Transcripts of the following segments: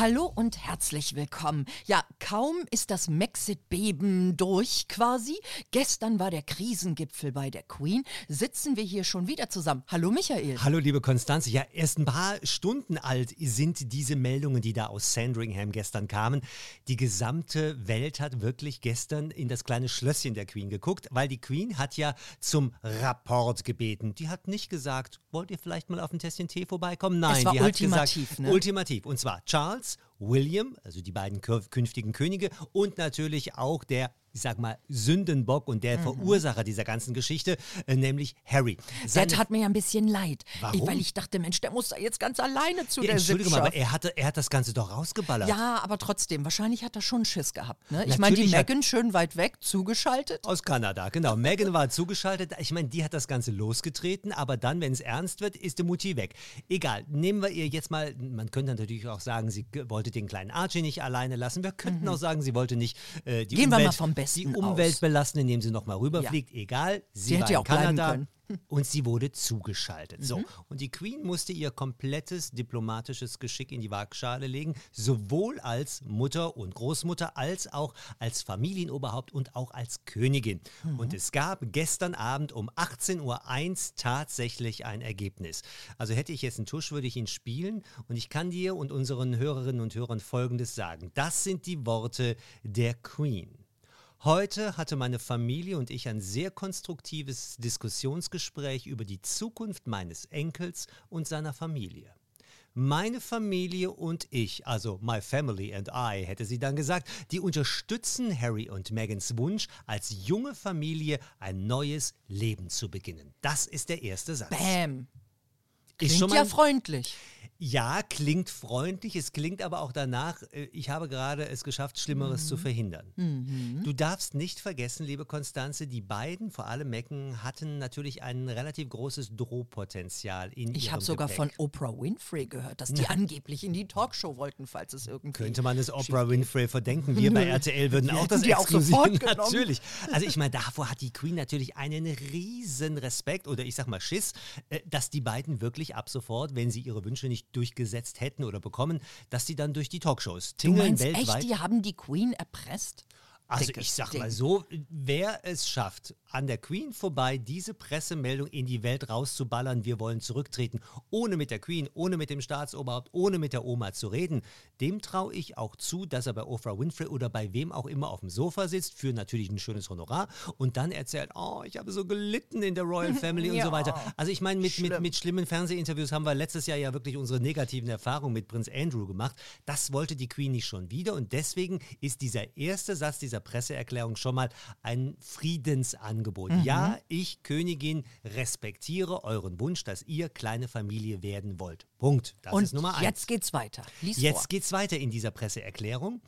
Hallo und herzlich willkommen. Ja, kaum ist das Mexit-Beben durch quasi. Gestern war der Krisengipfel bei der Queen. Sitzen wir hier schon wieder zusammen. Hallo Michael. Hallo liebe Konstanze. Ja, erst ein paar Stunden alt sind diese Meldungen, die da aus Sandringham gestern kamen. Die gesamte Welt hat wirklich gestern in das kleine Schlösschen der Queen geguckt, weil die Queen hat ja zum Rapport gebeten. Die hat nicht gesagt, wollt ihr vielleicht mal auf ein Tässchen Tee vorbeikommen? Nein, die ultimativ, hat gesagt, ne? ultimativ. Und zwar Charles, William, also die beiden künftigen Könige und natürlich auch der, ich sag mal, Sündenbock und Mhm. der Verursacher dieser ganzen Geschichte, äh, nämlich Harry. Der Seine- tat mir ja ein bisschen leid. Warum? Ich, weil ich dachte, Mensch, der muss da jetzt ganz alleine zu Ja, der Entschuldigung, Sippschaft. aber er, hatte, er hat das Ganze doch rausgeballert. Ja, aber trotzdem, wahrscheinlich hat er schon Schiss gehabt. Ne? Ich meine, die Megan schön weit weg, zugeschaltet. Aus Kanada, genau. Megan war zugeschaltet. Ich meine, die hat das Ganze losgetreten, aber dann, wenn es ernst wird, ist die Mutti weg. Egal, nehmen wir ihr jetzt mal, man könnte natürlich auch sagen, sie wollte den kleinen Archie nicht alleine lassen. Wir könnten auch sagen, sie wollte nicht äh, die, Mhm. Gehen wir Umwelt, mal vom Besten die Umwelt aus. belasten, indem sie nochmal rüberfliegt. Egal, sie, Sie war hätte ja in auch bleiben Kanada. können. Mhm. Und sie wurde zugeschaltet. So, und die Queen musste ihr komplettes diplomatisches Geschick in die Waagschale legen, sowohl als Mutter und Großmutter, als auch als Familienoberhaupt und auch als Königin. Und es gab gestern Abend um 18.01 Uhr tatsächlich ein Ergebnis. Also hätte ich jetzt einen Tusch, würde ich ihn spielen. Und ich kann dir und unseren Hörerinnen und Hörern Folgendes sagen. Das sind die Worte der Queen. Heute hatte meine Familie und ich ein sehr konstruktives Diskussionsgespräch über die Zukunft meines Enkels und seiner Familie. Meine Familie und ich, also my family and I, hätte sie dann gesagt, die unterstützen Harry und Megans Wunsch, als junge Familie ein neues Leben zu beginnen. Das ist der erste Satz. Bäm. Ist Klingt schon ja mal- freundlich. Ja, klingt freundlich. Es klingt aber auch danach, äh, ich habe gerade es geschafft, Schlimmeres Mhm. zu verhindern. Du darfst nicht vergessen, liebe Konstanze, die beiden, vor allem Mecken, hatten natürlich ein relativ großes Drohpotenzial in Ich habe sogar von Oprah Winfrey gehört, dass die angeblich in die Talkshow wollten, falls es irgendwie. Könnte man es Oprah Winfrey verdenken? Wir bei RTL würden auch das auch exklusiv genommen. Natürlich. Also ich meine, davor hat die Queen natürlich einen riesen Respekt oder ich sag mal Schiss, äh, dass die beiden wirklich ab sofort, wenn sie ihre Wünsche nicht durchgesetzt hätten oder bekommen, dass sie dann durch die Talkshows Du tingeln meinst weltweit. echt, die haben die Queen erpresst? Also Dickes ich sag Ding. mal so, wer es schafft, an der Queen vorbei diese Pressemeldung in die Welt rauszuballern, wir wollen zurücktreten, ohne mit der Queen, ohne mit dem Staatsoberhaupt, ohne mit der Oma zu reden, dem traue ich auch zu, dass er bei Oprah Winfrey oder bei wem auch immer auf dem Sofa sitzt, für natürlich ein schönes Honorar und dann erzählt, oh, ich habe so gelitten in der Royal Family und Ja. so weiter. Also ich meine, mit, mit, Schlimm. mit schlimmen Fernsehinterviews haben wir letztes Jahr ja wirklich unsere negativen Erfahrungen mit Prinz Andrew gemacht. Das wollte die Queen nicht schon wieder und deswegen ist dieser erste Satz dieser Presseerklärung schon mal ein Friedensangebot. Mhm. Ja, ich, Königin, respektiere euren Wunsch, dass ihr kleine Familie werden wollt. Punkt. Das Und ist Nummer eins. jetzt geht's weiter. Lies Jetzt vor. geht's weiter in dieser Presseerklärung.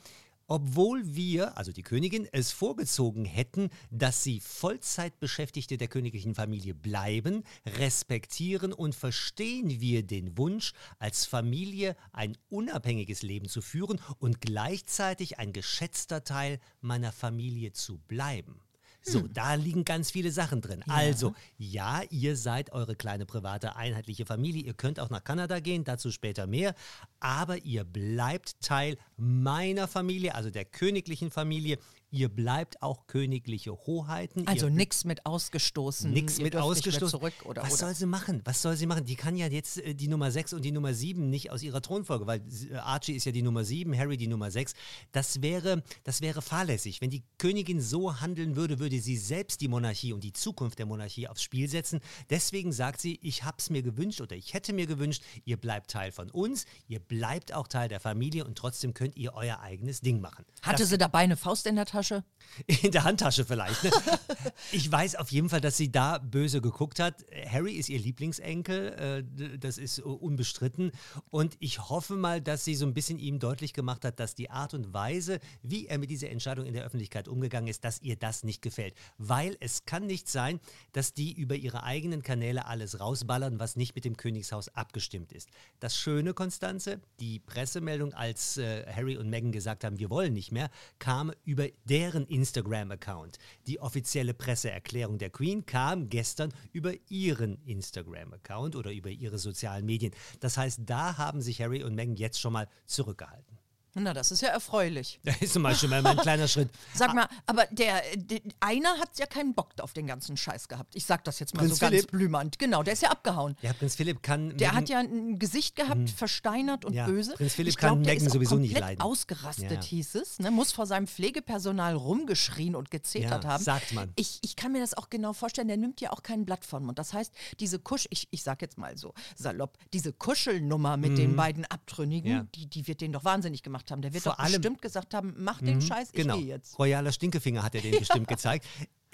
Obwohl wir, also die Königin, es vorgezogen hätten, dass sie Vollzeitbeschäftigte der königlichen Familie bleiben, respektieren und verstehen wir den Wunsch, als Familie ein unabhängiges Leben zu führen und gleichzeitig ein geschätzter Teil meiner Familie zu bleiben. So, da liegen ganz viele Sachen drin. Also, ja, ihr seid eure kleine private einheitliche Familie. Ihr könnt auch nach Kanada gehen, dazu später mehr. Aber ihr bleibt Teil meiner Familie, also der königlichen Familie. Ihr bleibt auch königliche Hoheiten. Also nix mit ausgestoßen. Nix ihr mit ausgestoßen. Zurück, oder, Was oder? soll sie machen? Was soll sie machen? Die kann ja jetzt äh, die Nummer 6 und die Nummer 7 nicht aus ihrer Thronfolge, weil äh, Archie ist ja die Nummer 7, Harry die Nummer 6. Das wäre, das wäre fahrlässig. Wenn die Königin so handeln würde, würde sie selbst die Monarchie und die Zukunft der Monarchie aufs Spiel setzen. Deswegen sagt sie, ich habe es mir gewünscht oder ich hätte mir gewünscht, ihr bleibt Teil von uns, ihr bleibt auch Teil der Familie und trotzdem könnt ihr euer eigenes Ding machen. Hatte das, sie dabei eine Faust in der Tasche Handtasche? In der Handtasche vielleicht. Ne? ich weiß auf jeden Fall, dass sie da böse geguckt hat. Harry ist ihr Lieblingsenkel, äh, das ist unbestritten. Und ich hoffe mal, dass sie so ein bisschen ihm deutlich gemacht hat, dass die Art und Weise, wie er mit dieser Entscheidung in der Öffentlichkeit umgegangen ist, dass ihr das nicht gefällt. Weil es kann nicht sein, dass die über ihre eigenen Kanäle alles rausballern, was nicht mit dem Königshaus abgestimmt ist. Das Schöne, Konstanze, die Pressemeldung, als äh, Harry und Meghan gesagt haben, wir wollen nicht mehr, kam über deren Instagram-Account. Die offizielle Presseerklärung der Queen kam gestern über ihren Instagram-Account oder über ihre sozialen Medien. Das heißt, da haben sich Harry und Meghan jetzt schon mal zurückgehalten. Na, das ist ja erfreulich. Das ist zum Beispiel mal ein kleiner Schritt. Sag mal, aber der, der einer hat ja keinen Bock auf den ganzen Scheiß gehabt. Ich sag das jetzt mal Prinz so Philipp. ganz blümernd. Genau, der ist ja abgehauen. Ja, Prinz Philipp kann. Der Meghan- hat ja ein Gesicht gehabt, versteinert und Ja, böse. Prinz Philipp ich glaub, kann auch sowieso nicht leiden. ausgerastet, Ja. hieß es. Ne? Muss vor seinem Pflegepersonal rumgeschrien und gezetert Ja, haben. sagt man. Ich, ich kann mir das auch genau vorstellen. Der nimmt ja auch kein Blatt vom Mund. Das heißt, diese Kusch, ich, ich sag jetzt mal so salopp, diese Kuschelnummer mit den beiden Abtrünnigen, Mhm. Die, die wird den doch wahnsinnig gemacht haben. Der wird Vor doch allem- bestimmt gesagt haben, mach den Scheiß, ich Genau. gehe jetzt. Royaler Stinkefinger hat er den bestimmt gezeigt.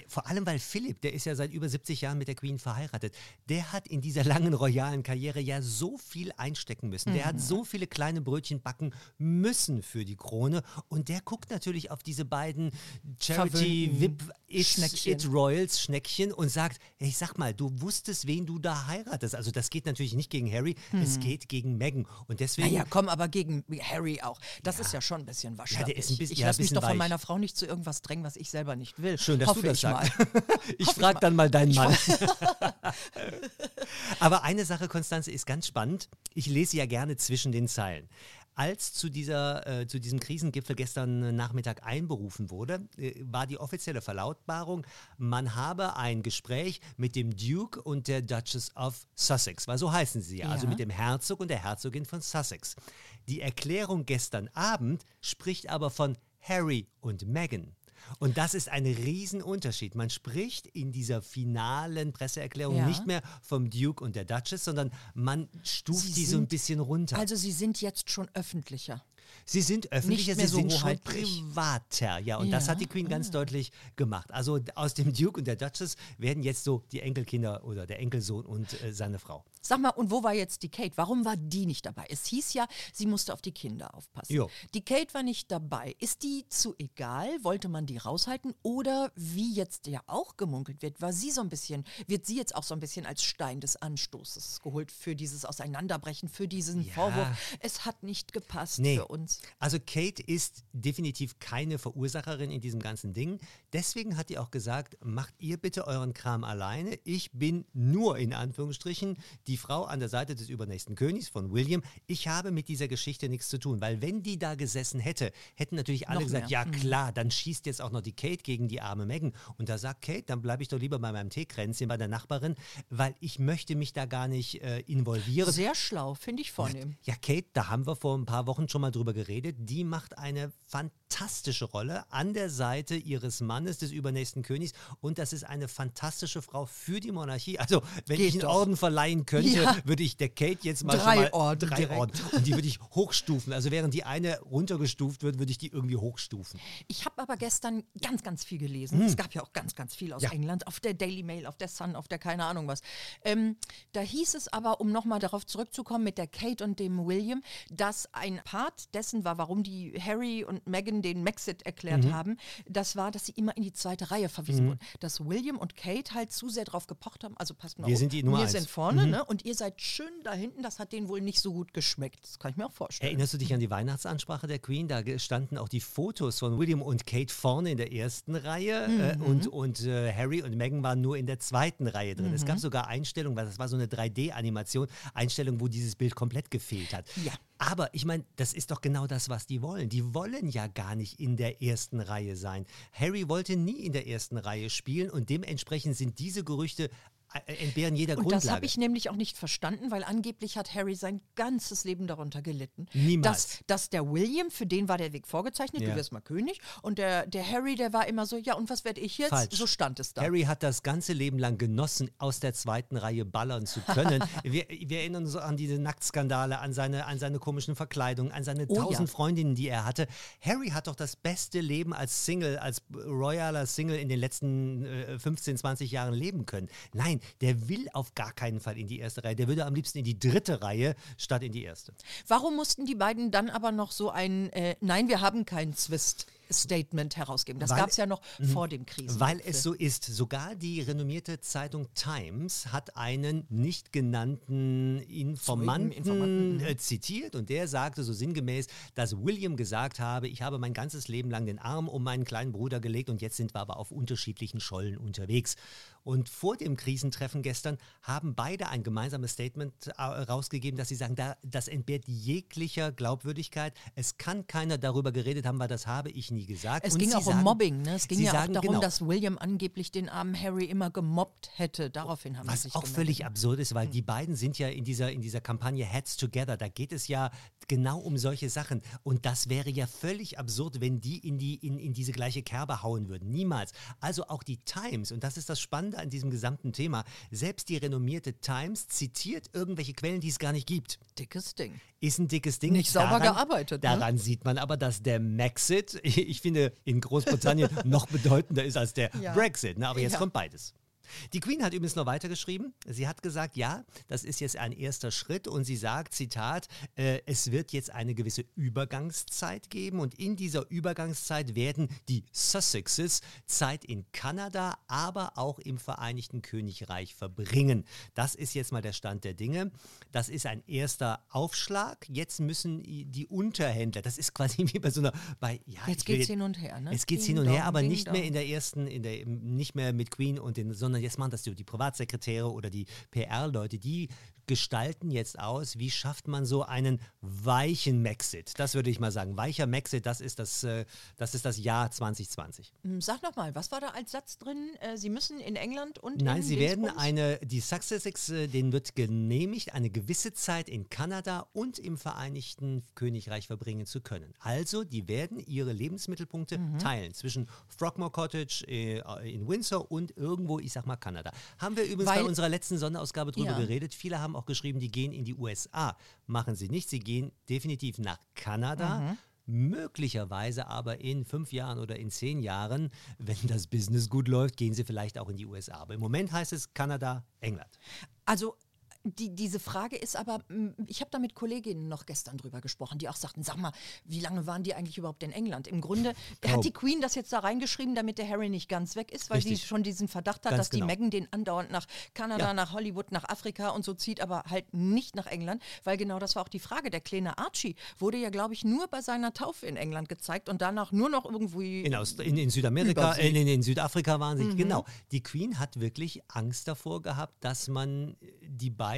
Vor allem, weil Philipp, der ist ja seit über 70 Jahren mit der Queen verheiratet, der hat in dieser langen royalen Karriere ja so viel einstecken müssen. Der Mhm. hat so viele kleine Brötchen backen müssen für die Krone. Und der guckt natürlich auf diese beiden Charity VIP It, Royals Schneckchen und sagt, hey, sag mal, du wusstest, wen du da heiratest. Also das geht natürlich nicht gegen Harry, es geht gegen Meghan. Und deswegen... Mhm. Naja, komm, aber gegen Harry auch. Das ist ja schon ein bisschen wahrscheinlich. ist ein bisschen- ich ja, lasse mich doch von meiner Frau nicht zu irgendwas drängen, was ich selber nicht will. Schön, dass Hoffe du das ich sagst. Mal. Ich frage dann mal deinen Mann. Aber eine Sache, Konstanze, ist ganz spannend. Ich lese ja gerne zwischen den Zeilen. Als zu, dieser, äh, zu diesem Krisengipfel gestern Nachmittag einberufen wurde, äh, war die offizielle Verlautbarung, man habe ein Gespräch mit dem Duke und der Duchess of Sussex, weil so heißen sie ja, also mit dem Herzog und der Herzogin von Sussex. Die Erklärung gestern Abend spricht aber von Harry und Meghan. Und das ist ein Riesenunterschied. Man spricht in dieser finalen Presseerklärung Ja. nicht mehr vom Duke und der Duchess, sondern man stuft Sie die so ein sind- bisschen runter. Also sie sind jetzt schon öffentlicher. Sie sind öffentlicher, sie so sind schon privater. Ja, und das Ja, hat die Queen ganz deutlich gemacht. Also aus dem Duke und der Duchess werden jetzt so die Enkelkinder oder der Enkelsohn und äh, seine Frau. Sag mal, und wo war jetzt die Kate? Warum war die nicht dabei? Es hieß ja, sie musste auf die Kinder aufpassen. Jo. Die Kate war nicht dabei. Ist die zu egal? Wollte man die raushalten? Oder wie jetzt ja auch gemunkelt wird, war sie so ein bisschen, wird sie jetzt auch so ein bisschen als Stein des Anstoßes geholt für dieses Auseinanderbrechen, für diesen Ja. Vorwurf? Es hat nicht gepasst Nee. für uns. Also Kate ist definitiv keine Verursacherin in diesem ganzen Ding. Deswegen hat die auch gesagt, macht ihr bitte euren Kram alleine. Ich bin nur in Anführungsstrichen die Frau an der Seite des übernächsten Königs von William. Ich habe mit dieser Geschichte nichts zu tun, weil wenn die da gesessen hätte, hätten natürlich alle Noch gesagt, mehr. Mhm. ja klar, dann schießt jetzt auch noch die Kate gegen die arme Meghan. Und da sagt Kate, dann bleibe ich doch lieber bei meinem Teekränzchen bei der Nachbarin, weil ich möchte mich da gar nicht äh, involvieren. Sehr schlau, finde ich vornehm. Ja, Kate, da haben wir vor ein paar Wochen schon mal drüber geredet. Die macht eine fantastische Rolle an der Seite ihres Mannes, des übernächsten Königs. Und das ist eine fantastische Frau für die Monarchie. Also, wenn Geht ich einen doch. Orden verleihen könnte, Ja. würde ich der Kate jetzt mal Drei schon mal Orden drei. Orden. Und die würde ich hochstufen. Also, während die eine runtergestuft wird, würde ich die irgendwie hochstufen. Ich habe aber gestern ganz, ganz viel gelesen. Es gab ja auch ganz, ganz viel aus Hm. Ja. England, auf der Daily Mail, auf der Sun, auf der keine Ahnung was. Ähm, da hieß es aber, um nochmal darauf zurückzukommen mit der Kate und dem William, dass ein Part dessen war, warum die Harry und Meghan den Maxit erklärt Mhm. haben, das war, dass sie immer in die zweite Reihe verwiesen wurden. Dass William und Kate halt zu sehr drauf gepocht haben, also passt mal Wir auf, sind die Nummer wir eins. Mhm. sind vorne ne? und ihr seid schön da hinten, das hat denen wohl nicht so gut geschmeckt. Das kann ich mir auch vorstellen. Erinnerst du dich an die Weihnachtsansprache der Queen? Da standen auch die Fotos von William und Kate vorne in der ersten Reihe äh, und, und äh, Harry und Meghan waren nur in der zweiten Reihe drin. Es gab sogar Einstellungen, weil das war so eine 3D-Animation, Einstellung, wo dieses Bild komplett gefehlt hat. Ja. Aber ich meine, das ist doch genau das, was die wollen. Die wollen ja gar nicht in der ersten Reihe sein. Harry wollte nie in der ersten Reihe spielen und dementsprechend sind diese Gerüchte entbehren jeder Und Grundlage. das habe ich nämlich auch nicht verstanden, weil angeblich hat Harry sein ganzes Leben darunter gelitten. Niemals. Dass, dass der William, für den war der Weg vorgezeichnet, Ja. du wirst mal König. Und der, der Harry, der war immer so, ja, und was werde ich jetzt? Falsch. So stand es da. Harry hat das ganze Leben lang genossen, aus der zweiten Reihe ballern zu können. wir, wir erinnern uns an diese Nacktskandale, an seine, an seine komischen Verkleidungen, an seine Oh ja. tausend Freundinnen, die er hatte. Harry hat doch das beste Leben als Single, als royaler Single in den letzten äh, 15, 20 Jahren leben können. Nein, der will auf gar keinen Fall in die erste Reihe. Der würde am liebsten in die dritte Reihe statt in die erste. Warum mussten die beiden dann aber noch so ein äh, Nein, wir haben keinen Zwist Statement herausgeben? Das gab es ja noch vor dem Krisen. Weil es so ist. Sogar die renommierte Zeitung Times hat einen nicht genannten Informanten, Informanten, äh, zitiert und der sagte so sinngemäß, dass William gesagt habe, ich habe mein ganzes Leben lang den Arm um meinen kleinen Bruder gelegt und jetzt sind wir aber auf unterschiedlichen Schollen unterwegs. Und vor dem Krisentreffen gestern haben beide ein gemeinsames Statement äh, rausgegeben, dass sie sagen, da, das entbehrt jeglicher Glaubwürdigkeit. Es kann keiner darüber geredet haben, weil das habe ich nie gesagt. Es Und ging sie auch um sagen- Mobbing. Ne? Es ging Sie ja sagen, auch darum, genau. dass William angeblich den armen Harry immer gemobbt hätte. Daraufhin haben sie Was sich auch gemeldet. völlig absurd ist, weil die beiden sind ja in dieser, in dieser Kampagne Heads Together. Da geht es ja genau um solche Sachen. Und das wäre ja völlig absurd, wenn die in, die, in, in diese gleiche Kerbe hauen würden. Niemals. Also auch die Times, und das ist das Spannende an diesem gesamten Thema, selbst die renommierte Times zitiert irgendwelche Quellen, die es gar nicht gibt. Dickes Ding. Ist ein dickes Ding. Nicht sauber gearbeitet, ne? Daran sieht man aber, dass der Maxit, ich finde, in Großbritannien noch bedeutender ist als der Ja. Brexit. Ne? Aber jetzt kommt beides. Die Queen hat übrigens noch weitergeschrieben. Sie hat gesagt, ja, das ist jetzt ein erster Schritt und sie sagt, Zitat, äh, es wird jetzt eine gewisse Übergangszeit geben und in dieser Übergangszeit werden die Sussexes Zeit in Kanada, aber auch im Vereinigten Königreich verbringen. Das ist jetzt mal der Stand der Dinge. Das ist ein erster Aufschlag. Jetzt müssen die Unterhändler, das ist quasi wie bei so einer, bei, ja, Jetzt will geht's hin und her, ne? Es geht Ding hin und her, aber nicht mehr in der ersten, in der, nicht mehr mit Queen und den, sondern jetzt machen das die, die Privatsekretäre oder die PR-Leute, die gestalten jetzt aus, wie schafft man so einen weichen Maxit. Das würde ich mal sagen. Weicher Maxit, das ist das, äh, das ist das Jahr 2020. Hm, Sag noch mal, was war da als Satz drin? Äh, Sie müssen in England und Nein, in sie werden eine, die Successex, äh, denen wird genehmigt, eine gewisse Zeit in Kanada und im Vereinigten Königreich verbringen zu können. Also, die werden ihre Lebensmittelpunkte Mhm. teilen zwischen Frogmore Cottage äh, in Windsor und irgendwo, ich sag mal, Kanada. Haben wir übrigens Weil- bei unserer letzten Sonderausgabe drüber Ja. geredet. Viele haben auch geschrieben, die gehen in die USA. Machen sie nicht, sie gehen definitiv nach Kanada. Mhm. Möglicherweise aber in fünf Jahren oder in zehn Jahren, wenn das Business gut läuft, gehen sie vielleicht auch in die USA. Aber im Moment heißt es Kanada, England. Also die, diese Frage ist aber, ich habe da mit Kolleginnen noch gestern drüber gesprochen, die auch sagten, sag mal, wie lange waren die eigentlich überhaupt in England? Im Grunde Kaum. hat die Queen das jetzt da reingeschrieben, damit der Harry nicht ganz weg ist, weil sie Richtig. schon diesen Verdacht hat, Ganz dass die genau. Meghan den andauernd nach Kanada, Ja. nach Hollywood, nach Afrika und so zieht, aber halt nicht nach England, weil genau das war auch die Frage. Der kleine Archie wurde ja, glaube ich, nur bei seiner Taufe in England gezeigt und danach nur noch irgendwo In, Aust in, in Südamerika, in, in, in Südafrika waren sie. Genau. Die Queen hat wirklich Angst davor gehabt, dass man die beiden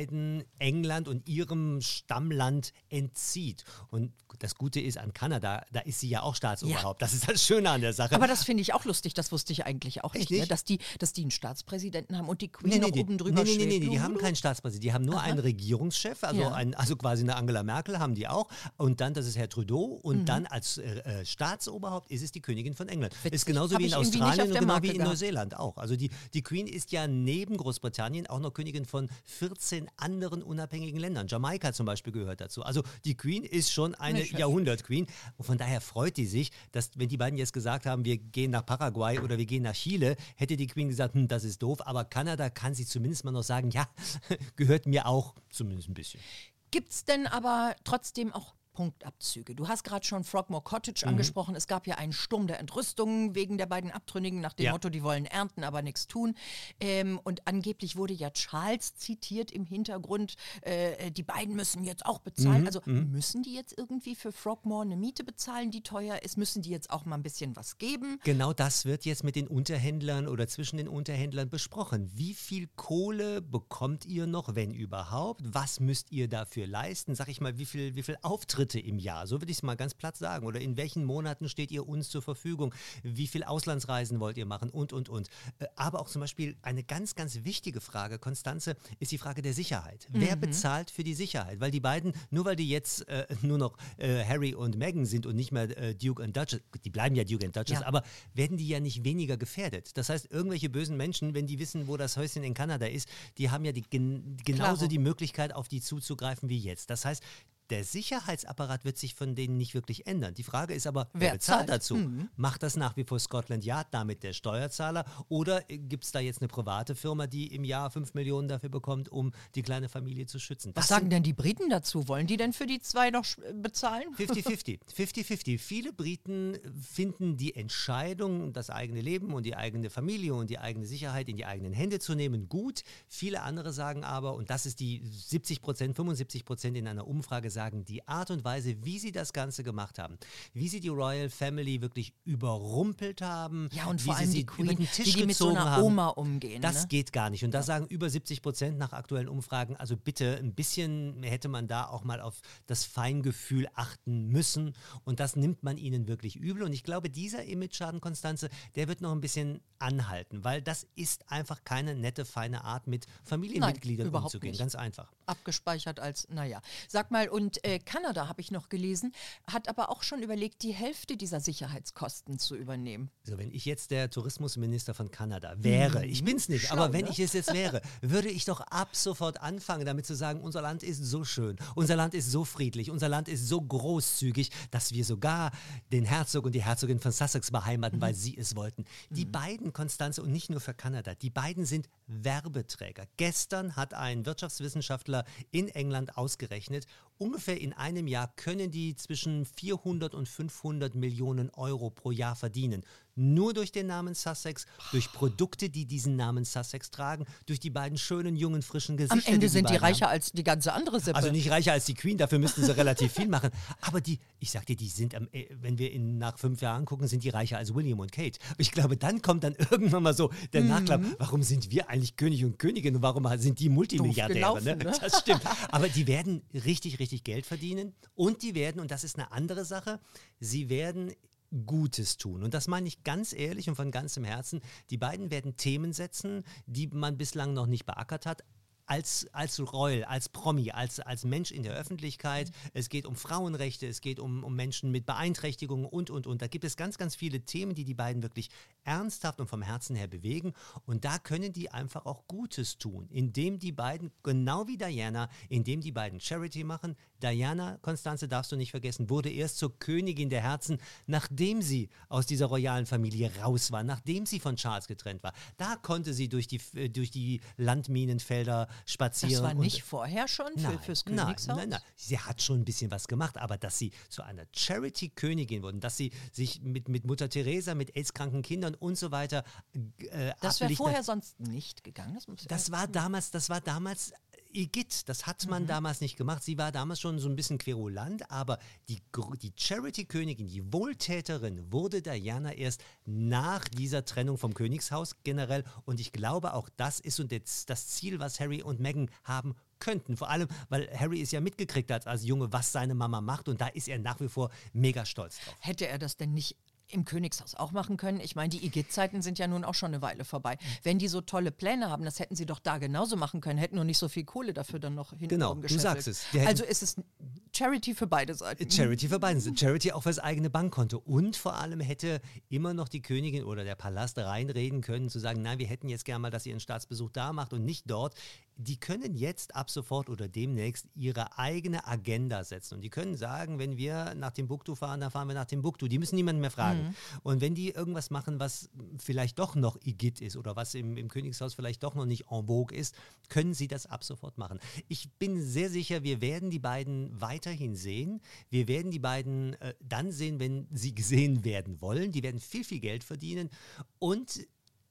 England und ihrem Stammland entzieht. Und das Gute ist an Kanada, da ist sie ja auch Staatsoberhaupt. Das ist das Schöne an der Sache. Aber das finde ich auch lustig, das wusste ich eigentlich auch Echt nicht, ne? nicht? dass, die, dass die einen Staatspräsidenten haben und die Queen noch die, oben drüber nee, nee, nee, nee, die haben keinen Staatspräsidenten. Die haben nur einen Regierungschef, also, Ja. ein, also quasi eine Angela Merkel haben die auch. Und dann, das ist Herr Trudeau. Und Mhm. dann als äh, äh, Staatsoberhaupt ist es die Königin von England. Witzig. Ist genauso Hab wie in nicht Australien und genau Marke wie in. Neuseeland auch. Also die, die Queen ist ja neben Großbritannien auch noch Königin von 14 anderen unabhängigen Ländern. Jamaika zum Beispiel gehört dazu. Also die Queen ist schon eine. Jahrhundert-Queen. Und von daher freut die sich, dass wenn die beiden jetzt gesagt haben, wir gehen nach Paraguay oder wir gehen nach Chile, hätte die Queen gesagt, hm, das ist doof. Aber Kanada kann sie zumindest mal noch sagen, ja, gehört mir auch zumindest ein bisschen. Gibt es denn aber trotzdem auch Punktabzüge? Du hast gerade schon Frogmore Cottage Mhm. angesprochen. Es gab ja einen Sturm der Entrüstung wegen der beiden Abtrünnigen nach dem Ja. Motto, die wollen ernten, aber nichts tun. Ähm, und angeblich wurde ja Charles zitiert im Hintergrund, äh, die beiden müssen jetzt auch Mhm, bezahlen. also müssen die jetzt irgendwie für Frogmore eine Miete bezahlen, die teuer ist? Müssen die jetzt auch mal ein bisschen was geben? Genau das wird jetzt mit den Unterhändlern oder zwischen den Unterhändlern besprochen. Wie viel Kohle bekommt ihr noch, wenn überhaupt? Was müsst ihr dafür leisten? Sag ich mal, wie viel, wie viel Auftritt Auftritte im Jahr? So würde ich es mal ganz platt sagen. Oder in welchen Monaten steht ihr uns zur Verfügung? Wie viel Auslandsreisen wollt ihr machen? Und, und, und. Äh, aber auch zum Beispiel eine ganz, ganz wichtige Frage, Konstanze, ist die Frage der Sicherheit. Mhm. Wer bezahlt für die Sicherheit? Weil die beiden, nur weil die jetzt äh, nur noch äh, Harry und Meghan sind und nicht mehr äh, Duke und Duchess, die bleiben ja Duke und Duchess, ja. aber werden die ja nicht weniger gefährdet. Das heißt, irgendwelche bösen Menschen, wenn die wissen, wo das Häuschen in Kanada ist, die haben ja die, gen genauso Klaro. die Möglichkeit, auf die zuzugreifen wie jetzt. Das heißt, der Sicherheitsapparat wird sich von denen nicht wirklich ändern. Die Frage ist aber, wer, wer bezahlt zahlt? dazu? Mhm. Macht das nach wie vor Scotland Yard, damit der Steuerzahler? Oder gibt es da jetzt eine private Firma, die im Jahr 5 Millionen dafür bekommt, um die kleine Familie zu schützen? Das Was sagen denn die Briten dazu? Wollen die denn für die zwei noch bezahlen? 50-50. 50-50. Viele Briten finden die Entscheidung, das eigene Leben und die eigene Familie und die eigene Sicherheit in die eigenen Hände zu nehmen, gut. Viele andere sagen aber, und das ist die 70 Prozent, 75 Prozent in einer Umfrage, sagen, die Art und Weise, wie sie das Ganze gemacht haben, wie sie die Royal Family wirklich überrumpelt haben, ja, und wie vor allem sie die Queen, über den Tisch wie die mit so einer haben, Oma umgehen. Das ne? geht gar nicht. Und da sagen über 70 Prozent nach aktuellen Umfragen, also bitte ein bisschen hätte man da auch mal auf das Feingefühl achten müssen. Und das nimmt man ihnen wirklich übel. Und ich glaube, dieser Image-Schaden, Konstanze, der wird noch ein bisschen anhalten, weil das ist einfach keine nette, feine Art, mit Familienmitgliedern Nein, umzugehen. Nicht. Ganz einfach. Abgespeichert als, naja. Sag mal, und und äh, Kanada, habe ich noch gelesen, hat aber auch schon überlegt, die Hälfte dieser Sicherheitskosten zu übernehmen. Also wenn ich jetzt der Tourismusminister von Kanada wäre, mhm. ich bin es nicht, Schlau, aber wenn ne? ich es jetzt wäre, würde ich doch ab sofort anfangen, damit zu sagen, unser Land ist so schön, unser Land ist so friedlich, unser Land ist so großzügig, dass wir sogar den Herzog und die Herzogin von Sussex beheimaten, mhm. weil sie es wollten. Die mhm. beiden, Konstanze, und nicht nur für Kanada, die beiden sind Werbeträger. Gestern hat ein Wirtschaftswissenschaftler in England ausgerechnet, ungefähr in einem Jahr können die zwischen 400 und 500 Millionen Euro pro Jahr verdienen nur durch den Namen Sussex, durch Produkte, die diesen Namen Sussex tragen, durch die beiden schönen, jungen, frischen Gesichter. Am Ende die sind die reicher haben. als die ganze andere Sippe. Also nicht reicher als die Queen, dafür müssten sie relativ viel machen. Aber die, ich sag dir, die sind, am, äh, wenn wir in, nach fünf Jahren gucken, sind die reicher als William und Kate. Ich glaube, dann kommt dann irgendwann mal so der mhm. Nachklapp, warum sind wir eigentlich König und Königin und warum sind die Multimilliardäre? Gelaufen, ne? ne? Das stimmt. Aber die werden richtig, richtig Geld verdienen und die werden, und das ist eine andere Sache, sie werden Gutes tun. Und das meine ich ganz ehrlich und von ganzem Herzen. Die beiden werden Themen setzen, die man bislang noch nicht beackert hat, als, als Royal, als Promi, als, als Mensch in der Öffentlichkeit. Es geht um Frauenrechte, es geht um, um Menschen mit Beeinträchtigungen und, und, und. Da gibt es ganz, ganz viele Themen, die die beiden wirklich ernsthaft und vom Herzen her bewegen. Und da können die einfach auch Gutes tun, indem die beiden, genau wie Diana, indem die beiden Charity machen. Diana, Konstanze, darfst du nicht vergessen, wurde erst zur Königin der Herzen, nachdem sie aus dieser royalen Familie raus war, nachdem sie von Charles getrennt war. Da konnte sie durch die, durch die Landminenfelder spazieren. Das war nicht vorher schon für, nein, fürs Königshaus? Nein, nein, nein. Sie hat schon ein bisschen was gemacht, aber dass sie zu einer Charity-Königin wurden, dass sie sich mit, mit Mutter Teresa, mit AIDS-kranken Kindern und so weiter äh, Das wäre vorher sonst nicht gegangen. Das, das war damals, das war damals Igitt, das hat man mhm. damals nicht gemacht. Sie war damals schon so ein bisschen querulant, aber die, die Charity-Königin, die Wohltäterin, wurde Diana erst nach dieser Trennung vom Königshaus generell. Und ich glaube, auch das ist und das Ziel, was Harry und Meghan haben könnten. Vor allem, weil Harry ist ja mitgekriegt hat als Junge, was seine Mama macht und da ist er nach wie vor mega stolz drauf. Hätte er das denn nicht im Königshaus auch machen können. Ich meine, die IG-Zeiten sind ja nun auch schon eine Weile vorbei. Wenn die so tolle Pläne haben, das hätten sie doch da genauso machen können, hätten nur nicht so viel Kohle dafür dann noch hinten Genau, du sagst es. Also ist es Charity für beide Seiten. Charity für beide Seiten. Charity auch fürs eigene Bankkonto. Und vor allem hätte immer noch die Königin oder der Palast reinreden können, zu sagen, nein, wir hätten jetzt gerne mal, dass ihr einen Staatsbesuch da macht und nicht dort die können jetzt ab sofort oder demnächst ihre eigene Agenda setzen. Und die können sagen, wenn wir nach Timbuktu fahren, dann fahren wir nach Timbuktu. Die müssen niemanden mehr fragen. Mhm. Und wenn die irgendwas machen, was vielleicht doch noch Igitt ist oder was im, im Königshaus vielleicht doch noch nicht en vogue ist, können sie das ab sofort machen. Ich bin sehr sicher, wir werden die beiden weiterhin sehen. Wir werden die beiden äh, dann sehen, wenn sie gesehen werden wollen. Die werden viel, viel Geld verdienen. Und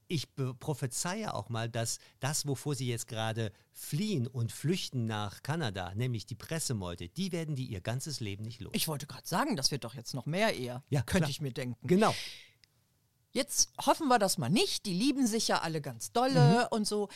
ich prophezeie auch mal, dass das, wovor sie jetzt gerade fliehen und flüchten nach Kanada, nämlich die Pressemeute, die werden die ihr ganzes Leben nicht los. Ich wollte gerade sagen, das wird doch jetzt noch mehr eher, ja, könnte ich mir denken. Genau. Jetzt hoffen wir das mal nicht. Die lieben sich ja alle ganz dolle Mhm. und so.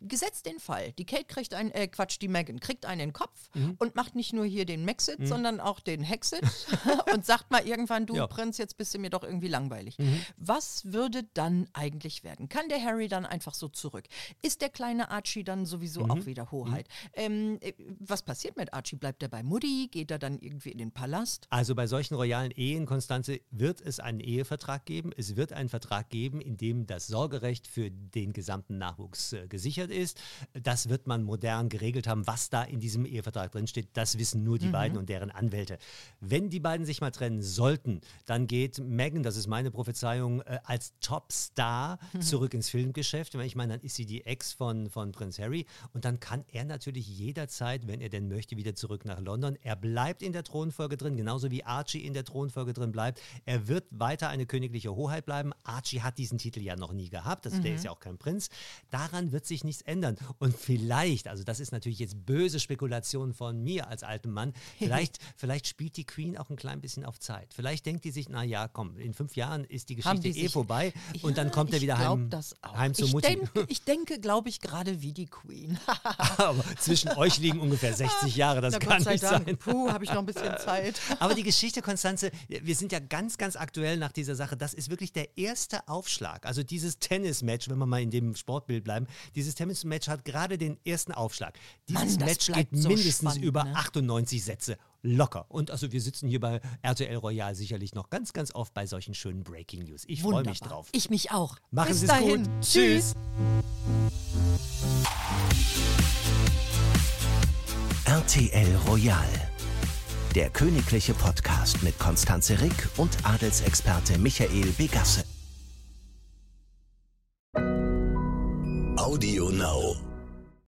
Gesetzt den Fall. Die Kate kriegt einen, äh, Quatsch, die Megan kriegt einen in den Kopf Mhm. und macht nicht nur hier den Maxit, sondern auch den Hexit und sagt mal irgendwann, du Ja. Prinz, jetzt bist du mir doch irgendwie langweilig. Mhm. Was würde dann eigentlich werden? Kann der Harry dann einfach so zurück? Ist der kleine Archie dann sowieso Mhm. auch wieder Hoheit? Ähm, äh, was passiert mit Archie? Bleibt er bei Mutti? Geht er dann irgendwie in den Palast? Also bei solchen royalen Ehen, Konstanze, wird es einen Ehevertrag geben. Es wird einen Vertrag geben, in dem das Sorgerecht für den gesamten Nachwuchs äh, gesichert ist. Das wird man modern geregelt haben. Was da in diesem Ehevertrag drinsteht, das wissen nur die beiden und deren Anwälte. Wenn die beiden sich mal trennen sollten, dann geht Meghan, das ist meine Prophezeiung, äh, als Topstar zurück ins Filmgeschäft. Ich meine, dann ist sie die Ex von, von Prinz Harry und dann kann er natürlich jederzeit, wenn er denn möchte, wieder zurück nach London. Er bleibt in der Thronfolge drin, genauso wie Archie in der Thronfolge drin bleibt. Er wird weiter eine königliche Hoheit bleiben. Archie hat diesen Titel ja noch nie gehabt, also der ist ja auch kein Prinz. Daran wird sich nichts ändern. Und vielleicht, also das ist natürlich jetzt böse Spekulation von mir als altem Mann, vielleicht, vielleicht spielt die Queen auch ein klein bisschen auf Zeit. Vielleicht denkt die sich, na ja, komm, in fünf Jahren ist die Geschichte die eh sich- vorbei und Ja, dann kommt er wieder heim, heim zur ich Mutti. Denke, ich denke, glaube ich, gerade wie die Queen. Aber zwischen euch liegen ungefähr 60 Jahre, das Na, kann nicht Dank. sein. Puh, habe ich noch ein bisschen Zeit. Aber die Geschichte, Konstanze, wir sind ja ganz, ganz aktuell nach dieser Sache. Das ist wirklich der erste Aufschlag. Also dieses Tennismatch, wenn wir mal in dem Sportbild bleiben, dieses Tennismatch hat gerade den ersten Aufschlag. Dieses Mann, das Match geht so mindestens spannend, über ne? 98 Sätze. Locker. Und also wir sitzen hier bei RTL Royal sicherlich noch ganz, ganz oft bei solchen schönen Breaking News. Ich freue mich drauf. Ich mich auch. Machen Bis Sie es dahin. gut. Tschüss. RTL Royal. Der königliche Podcast mit Konstanze Rick und Adelsexperte Michael Begasse. Audio Now.